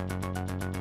Olá,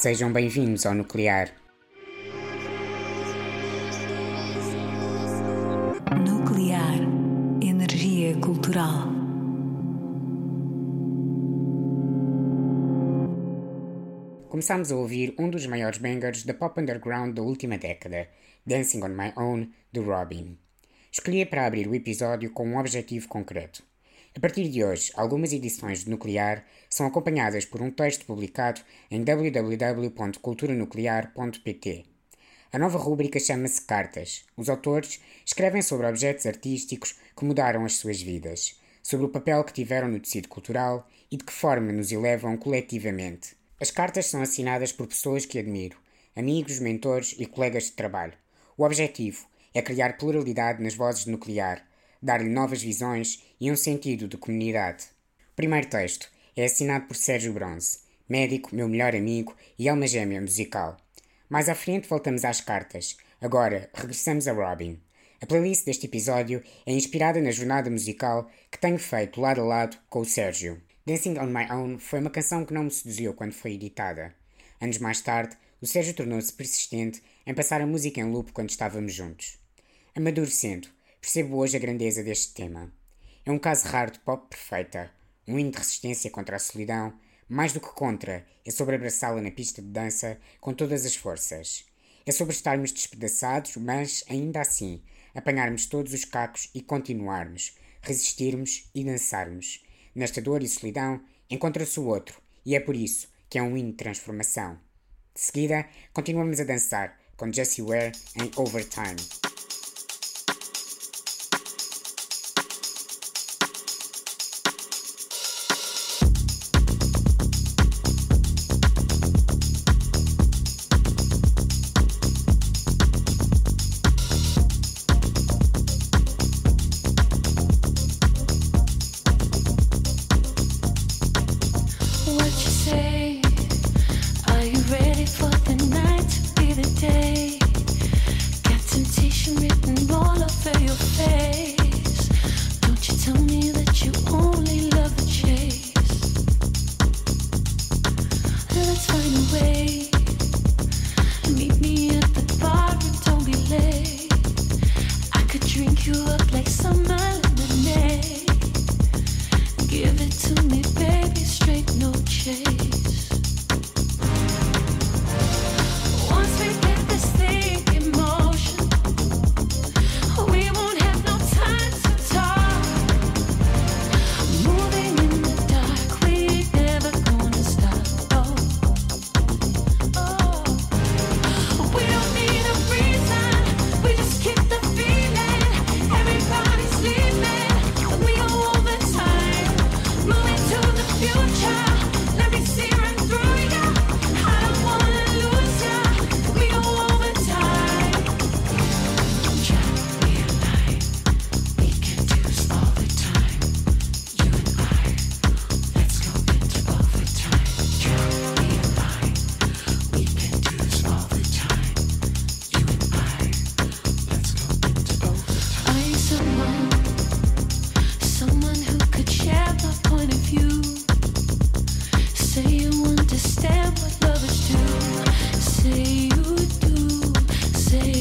sejam bem-vindos ao Nuclear. Nuclear Energia Cultural. Começámos a ouvir um dos maiores bangers da pop underground da última década, Dancing on My Own, de Robin. Escolhi para abrir o episódio com um objetivo concreto a partir de hoje, algumas edições de Nuclear são acompanhadas por um texto publicado em www.culturanuclear.pt. A nova rúbrica chama-se Cartas. Os autores escrevem sobre objetos artísticos que mudaram as suas vidas, sobre o papel que tiveram no tecido cultural e de que forma nos elevam coletivamente. As cartas são assinadas por pessoas que admiro, amigos, mentores e colegas de trabalho. O objetivo é criar pluralidade nas vozes de nuclear dar-lhe novas visões e um sentido de comunidade. O primeiro texto é assinado por Sérgio Bronze, médico, meu melhor amigo e alma gêmea musical. Mais à frente voltamos às cartas. Agora regressamos a Robin. A playlist deste episódio é inspirada na jornada musical que tenho feito lado a lado com o Sérgio. Dancing on My Own foi uma canção que não me seduziu quando foi editada. Anos mais tarde, o Sérgio tornou-se persistente em passar a música em loop quando estávamos juntos. Amadurecendo, percebo hoje a grandeza deste tema. É um caso raro de pop perfeita, um hino de resistência contra a solidão, mais do que contra, é sobre abraçá-la na pista de dança com todas as forças. É sobre estarmos despedaçados, mas, ainda assim, apanharmos todos os cacos e continuarmos, resistirmos e dançarmos. Nesta dor e solidão encontra-se o outro, e é por isso que é um hino de transformação. De seguida, continuamos a dançar com Jessie Ware em Overtime. to me, baby, straight no chase. say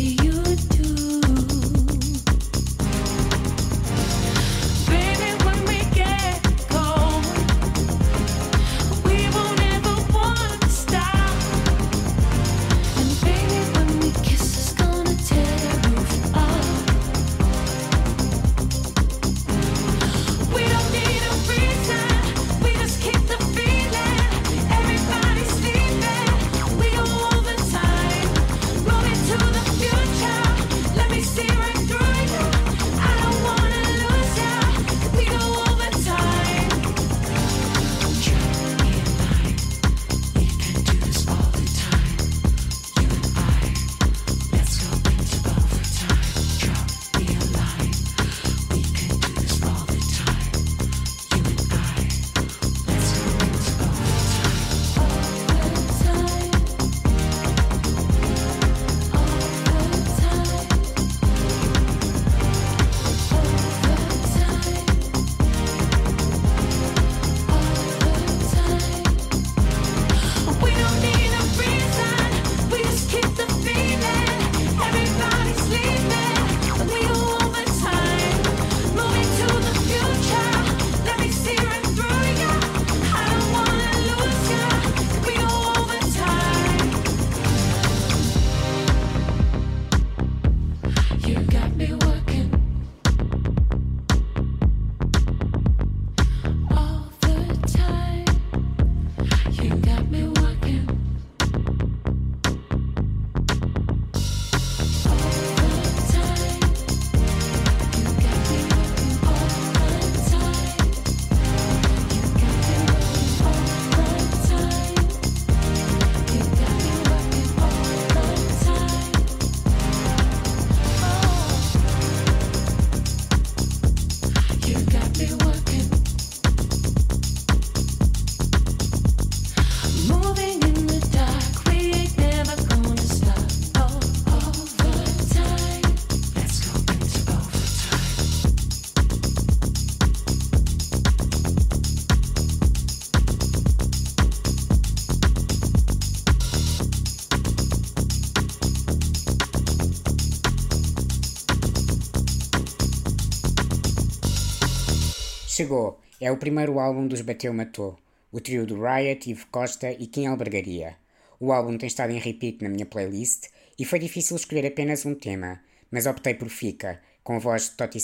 Chegou, é o primeiro álbum dos Bateu Matou, o trio do Riot, Ivo Costa e Kim Albergaria. O álbum tem estado em repeat na minha playlist e foi difícil escolher apenas um tema, mas optei por Fica, com a voz de Toti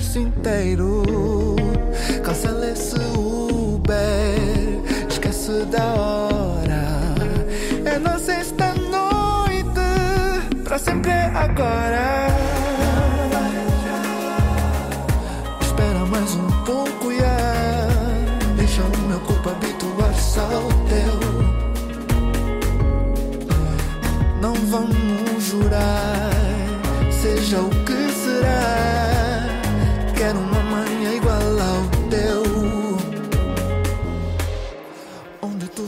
universo inteiro. Cancela esse Uber, esquece da hora. É nossa esta noite, para sempre é agora. Espera mais um pouco, yeah. deixa o meu corpo habituar-se ao teu. Não vamos jurar, seja o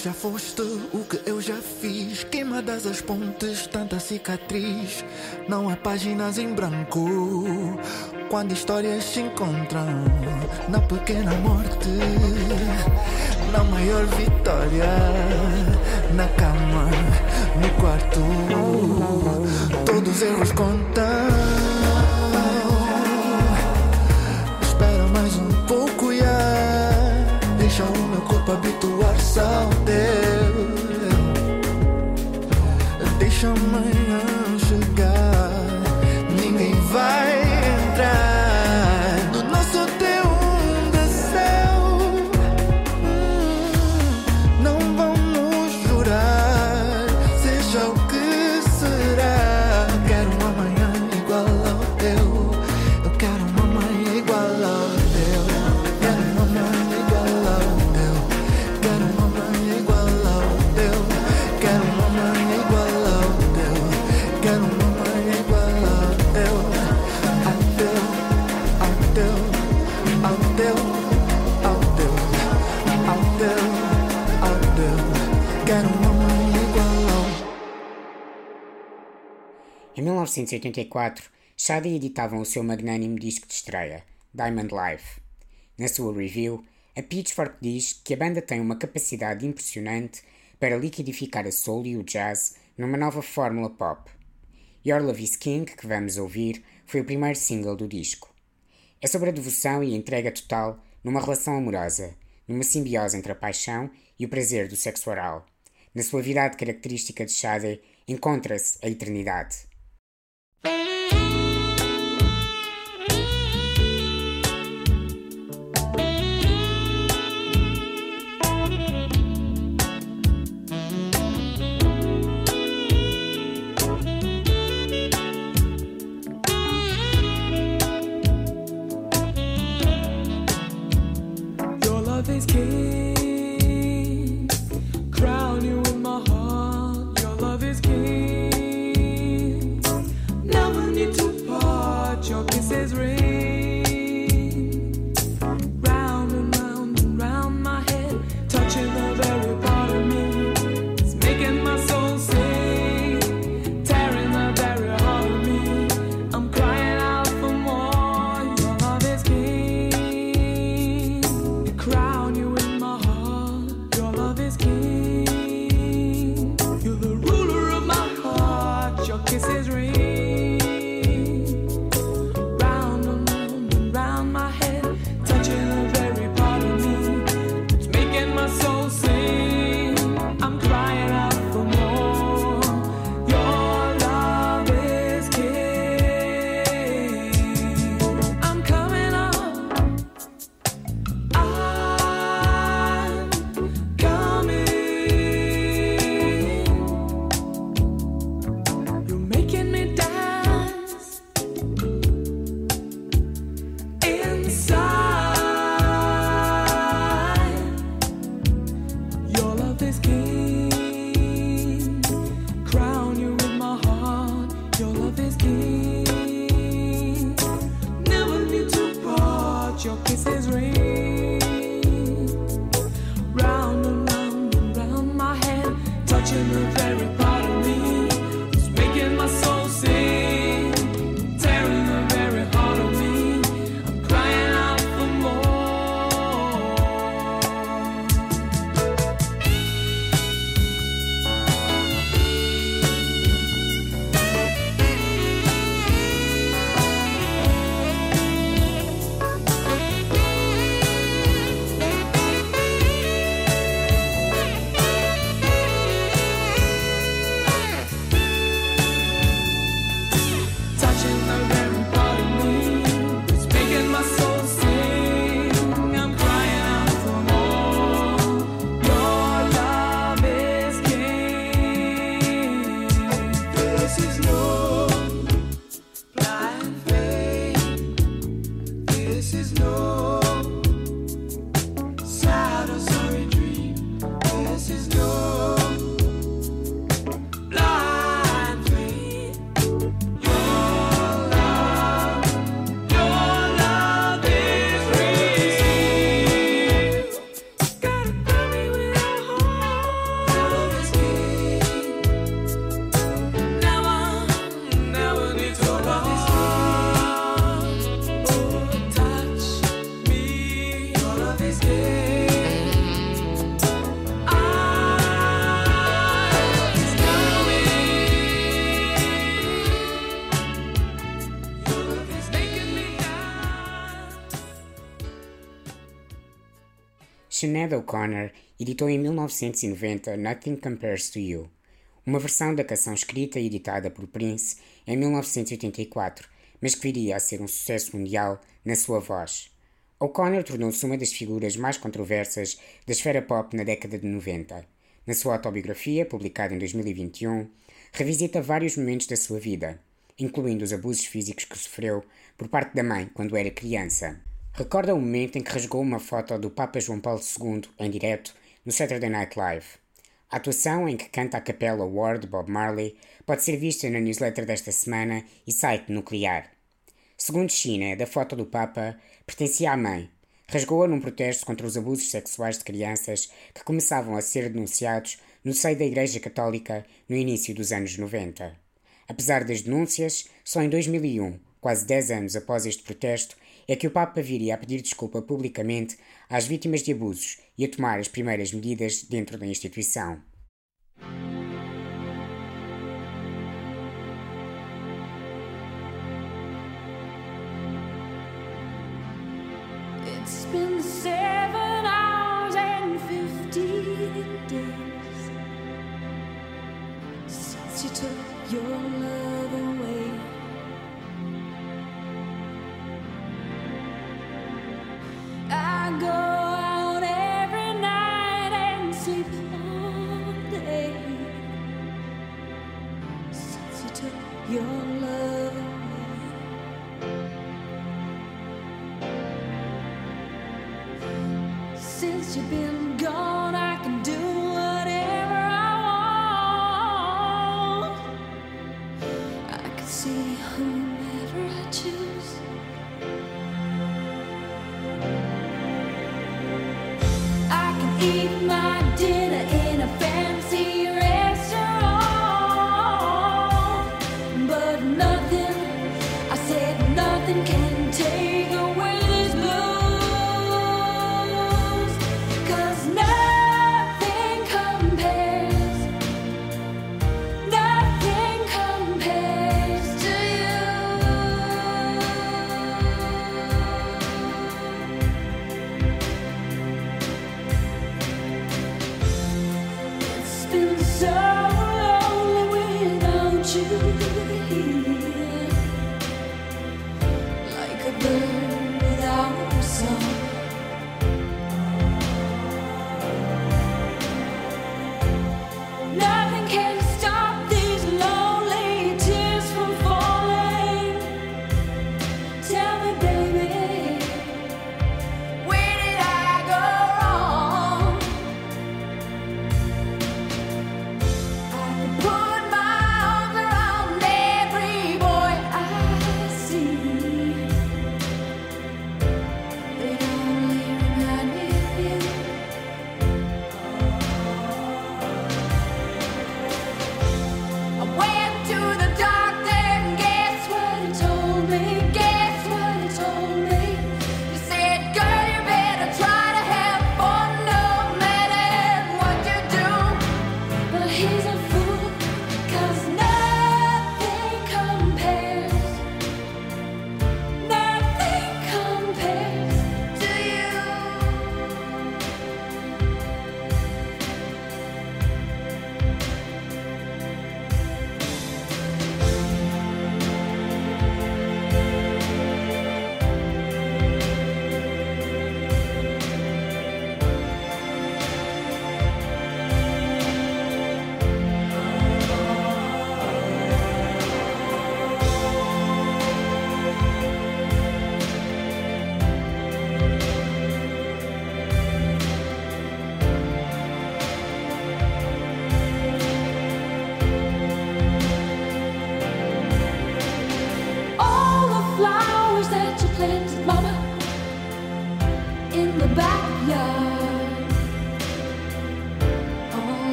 Samet. cicatriz, não há páginas em branco. Quando histórias se encontram na pequena morte, na maior vitória, na cama, no quarto, todos erros contam. Espera mais um pouco, yeah. deixa o corpo habituar-se ao teu. Deixa 1984, Shadi editavam o seu magnânimo disco de estreia, Diamond Life. Na sua review, a Pitchfork diz que a banda tem uma capacidade impressionante para liquidificar a soul e o jazz numa nova fórmula pop. Your Love is King, que vamos ouvir, foi o primeiro single do disco. É sobre a devoção e a entrega total numa relação amorosa, numa simbiose entre a paixão e o prazer do sexo oral. Na suavidade característica de Shade encontra-se a eternidade. Sinead O'Connor editou em 1990 Nothing Compares to You, uma versão da canção escrita e editada por Prince em 1984, mas que viria a ser um sucesso mundial na sua voz. O'Connor tornou-se uma das figuras mais controversas da esfera pop na década de 90. Na sua autobiografia, publicada em 2021, revisita vários momentos da sua vida, incluindo os abusos físicos que sofreu por parte da mãe quando era criança. Recorda o momento em que rasgou uma foto do Papa João Paulo II em direto no Saturday Night Live. A atuação em que canta a capela War de Bob Marley pode ser vista na newsletter desta semana e site nuclear. Segundo China, da foto do Papa pertencia à mãe. Rasgou-a num protesto contra os abusos sexuais de crianças que começavam a ser denunciados no seio da Igreja Católica no início dos anos 90. Apesar das denúncias, só em 2001, quase 10 anos após este protesto, é que o Papa viria a pedir desculpa publicamente às vítimas de abusos e a tomar as primeiras medidas dentro da instituição.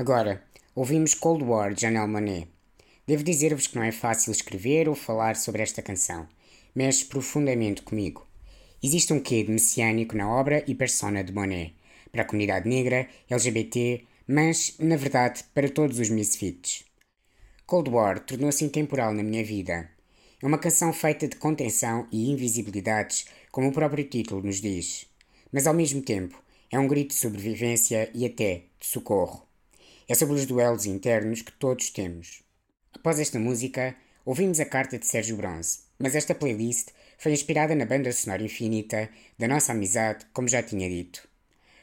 Agora, ouvimos Cold War de Janelle Monáe. Devo dizer-vos que não é fácil escrever ou falar sobre esta canção. Mexe profundamente comigo. Existe um quê de messiânico na obra e persona de Monet, para a comunidade negra, LGBT, mas, na verdade, para todos os misfits. Cold War tornou-se intemporal na minha vida. É uma canção feita de contenção e invisibilidades, como o próprio título nos diz. Mas, ao mesmo tempo, é um grito de sobrevivência e até de socorro. É sobre os duelos internos que todos temos. Após esta música, ouvimos a carta de Sérgio Bronze, mas esta playlist foi inspirada na banda sonora infinita da nossa amizade, como já tinha dito.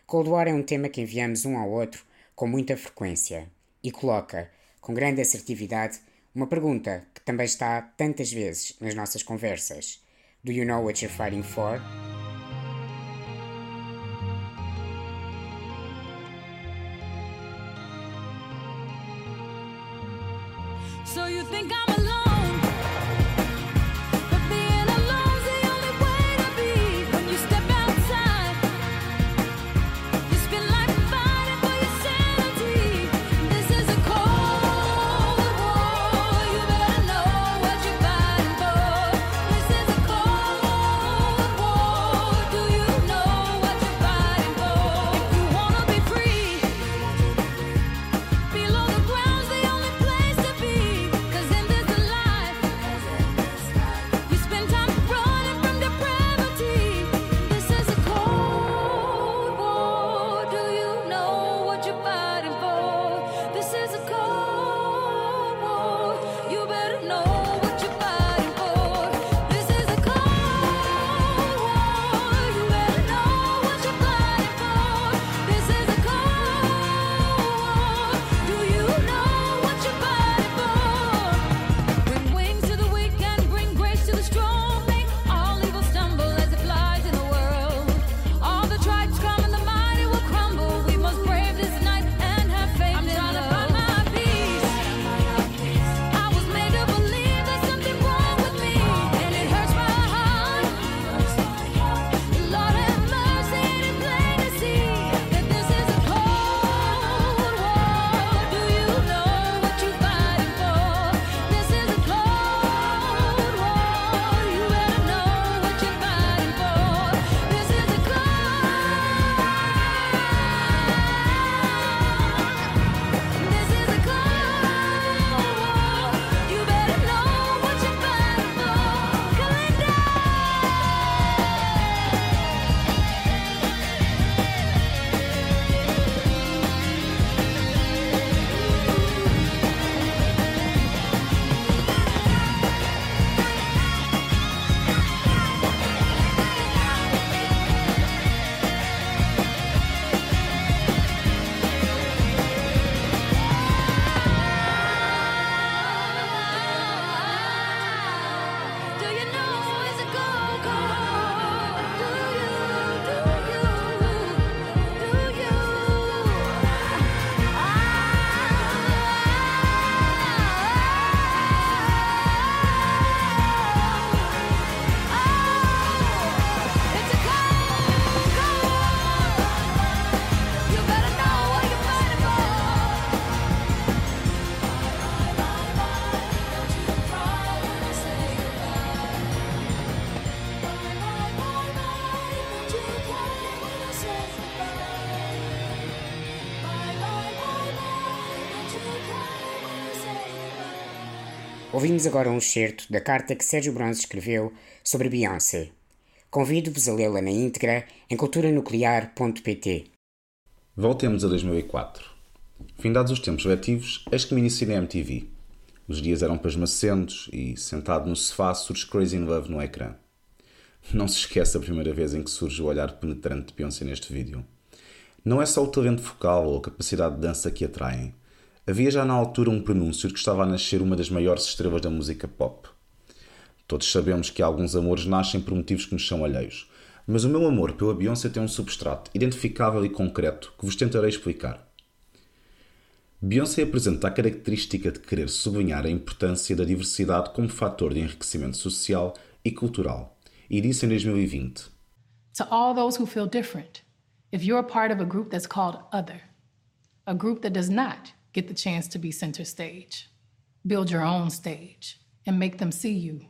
Cold War é um tema que enviamos um ao outro com muita frequência e coloca, com grande assertividade, uma pergunta que também está tantas vezes nas nossas conversas. Do you know what you're fighting for? Think I'm alone? Ouvimos agora um excerto da carta que Sérgio Bronze escreveu sobre Beyoncé. Convido-vos a lê-la na íntegra em culturanuclear.pt. Voltemos a 2004. Findados os tempos letivos, eis que me iniciei na MTV. Os dias eram pasmacentos e, sentado no sofá, surge Crazy in Love no ecrã. Não se esquece a primeira vez em que surge o olhar penetrante de Beyoncé neste vídeo. Não é só o talento vocal ou a capacidade de dança que atraem. Havia já na altura um prenúncio de que estava a nascer uma das maiores estrelas da música pop. Todos sabemos que alguns amores nascem por motivos que nos são alheios, mas o meu amor pela Beyoncé tem um substrato identificável e concreto que vos tentarei explicar. Beyoncé apresenta a característica de querer sublinhar a importância da diversidade como fator de enriquecimento social e cultural, e disse em 2020. To all those who feel different, if you're part of a group that's called other, a group that does not get the chance to be center stage, build your own stage and make them see you.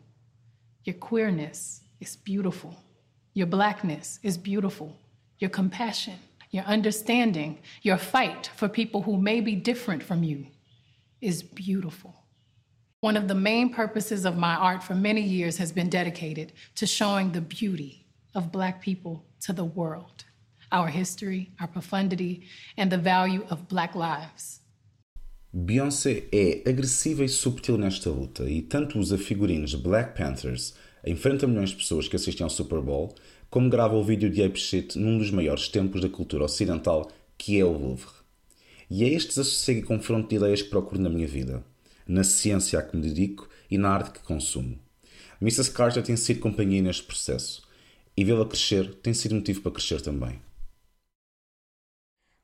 Your queerness is beautiful. Your blackness is beautiful. Your compassion, your understanding, your fight for people who may be different from you is beautiful. One of the main purposes of my art for many years has been dedicated to showing the beauty of Black people to the world, our history, our profundity, and the value of Black lives. Beyoncé é agressiva e subtil nesta luta e tanto usa figurinos Black Panthers, enfrenta milhões de pessoas que assistem ao Super Bowl, como grava o vídeo de Ape Shit num dos maiores templos da cultura ocidental, que é o Louvre. E é este desassossego e confronto de ideias que procuro na minha vida, na ciência a que me dedico e na arte que consumo. Mrs. Carter tem sido companhia neste processo, e vê-la crescer tem sido motivo para crescer também.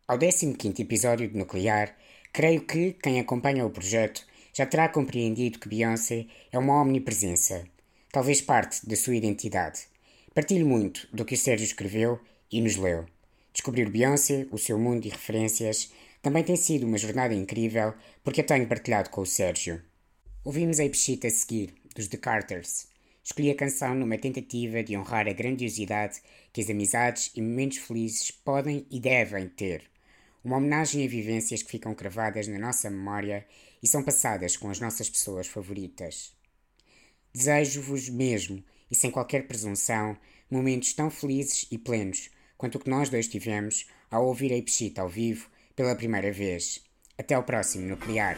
Ao 15º episódio de Nuclear, creio que quem acompanha o projeto já terá compreendido que Beyoncé é uma omnipresença, talvez parte da sua identidade. Partilho muito do que o Sérgio escreveu e nos leu. Descobrir Beyoncé, o seu mundo e referências também tem sido uma jornada incrível porque a tenho partilhado com o Sérgio. Ouvimos a Epchita a seguir, dos The Carters. Escolhi a canção numa tentativa de honrar a grandiosidade que as amizades e momentos felizes podem e devem ter. Uma homenagem a vivências que ficam cravadas na nossa memória e são passadas com as nossas pessoas favoritas. Desejo-vos mesmo, e sem qualquer presunção, momentos tão felizes e plenos quanto o que nós dois tivemos ao ouvir a Ipchita ao vivo pela primeira vez. Até ao próximo Nuclear.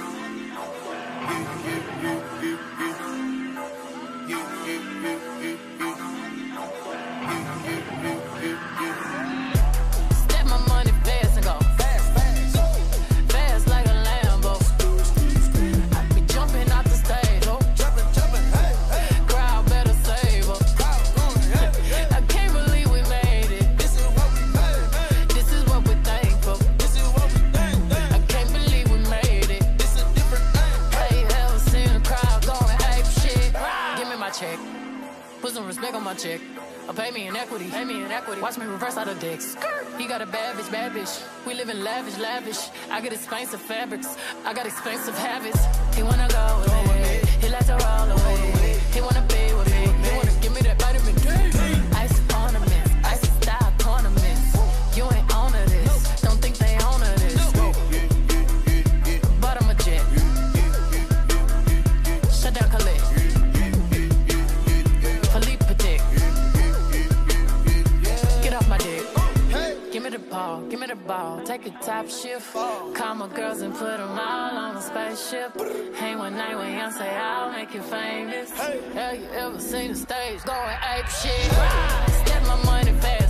Expensive fabrics. I got expensive habits. Ball. Take a top shift. Call my girls and put them all on a spaceship. Hang one night when young say I'll make you famous. Have you ever seen the stage going ape shit? Step my money fast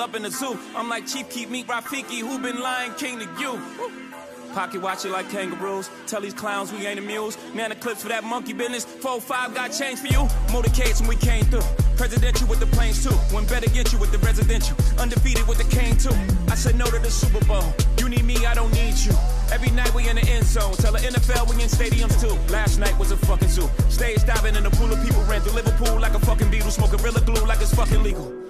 up in the zoo. I'm like Chief, keep me Rafiki, who been lying king to you. Pocket watch it like kangaroos. Tell these clowns we ain't amused. Man, the clips for that monkey business. 4-5 got change for you. Motorcades when we came through. Presidential with the planes too. When better get you with the residential. Undefeated with the cane too. I said no to the Super Bowl. You need me, I don't need you. Every night we in the end zone. Tell the NFL we in stadiums too. Last night was a fucking zoo. Stage diving in a pool of people. Ran through Liverpool like a fucking beetle. Smoking Gorilla glue like it's fucking legal.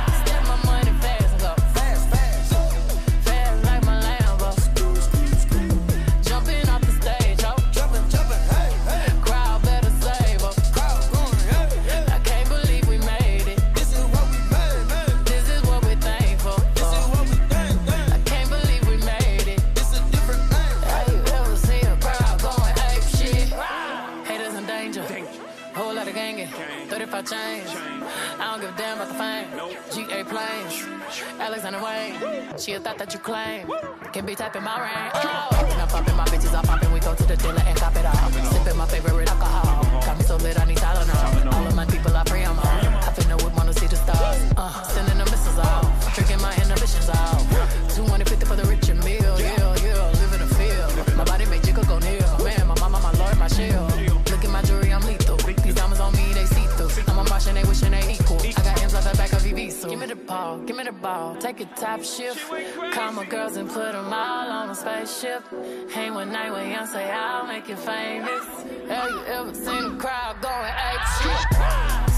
35 chains. I don't give a damn about the fame. GA planes. Alexander Wayne. She a thought that you claim. Can be typing my ring. Oh. I'm popping, my bitches are popping. We go to the dealer and cop it all. Sipping my favorite alcohol. Got me so lit, I need Tylenol. All of my people are free, I'm on. I finna would wanna see the stars. Uh, sending the missiles off. Drinking my inhibitions off. 250 for the rich wishing they equal. I got M's off the back of EV, so give me the ball, give me the ball. Take a top shift. Call my girls and put them all on a spaceship. Hang one night with young, say I'll make you famous. Have you ever seen a crowd going ape shit?